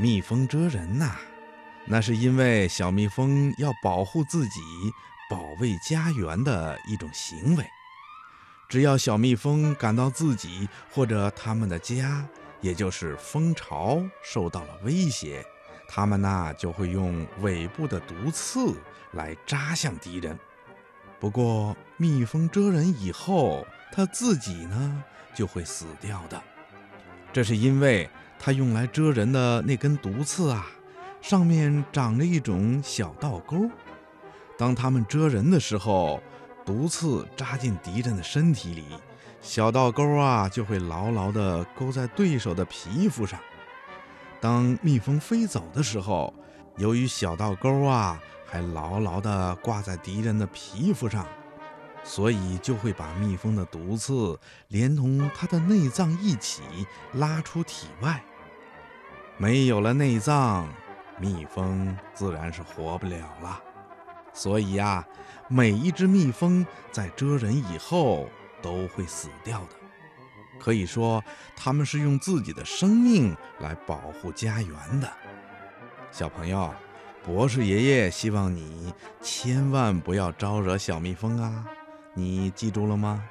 蜜蜂蛰人呐，那是因为小蜜蜂要保护自己、保卫家园的一种行为。只要小蜜蜂感到自己或者它们的家，也就是蜂巢受到了威胁，它们呐就会用尾部的毒刺来扎向敌人。不过，蜜蜂蛰人以后，它自己呢就会死掉的。这是因为。它用来蛰人的那根毒刺啊，上面长着一种小倒钩。当它们蛰人的时候，毒刺扎进敌人的身体里，小倒钩啊就会牢牢地勾在对手的皮肤上。当蜜蜂飞走的时候，由于小倒钩啊还牢牢地挂在敌人的皮肤上，所以就会把蜜蜂的毒刺连同它的内脏一起拉出体外。没有了内脏，蜜蜂自然是活不了了。所以呀，每一只蜜蜂在蛰人以后都会死掉的。可以说，它们是用自己的生命来保护家园的。小朋友，博士爷爷希望你千万不要招惹小蜜蜂啊你记住了吗？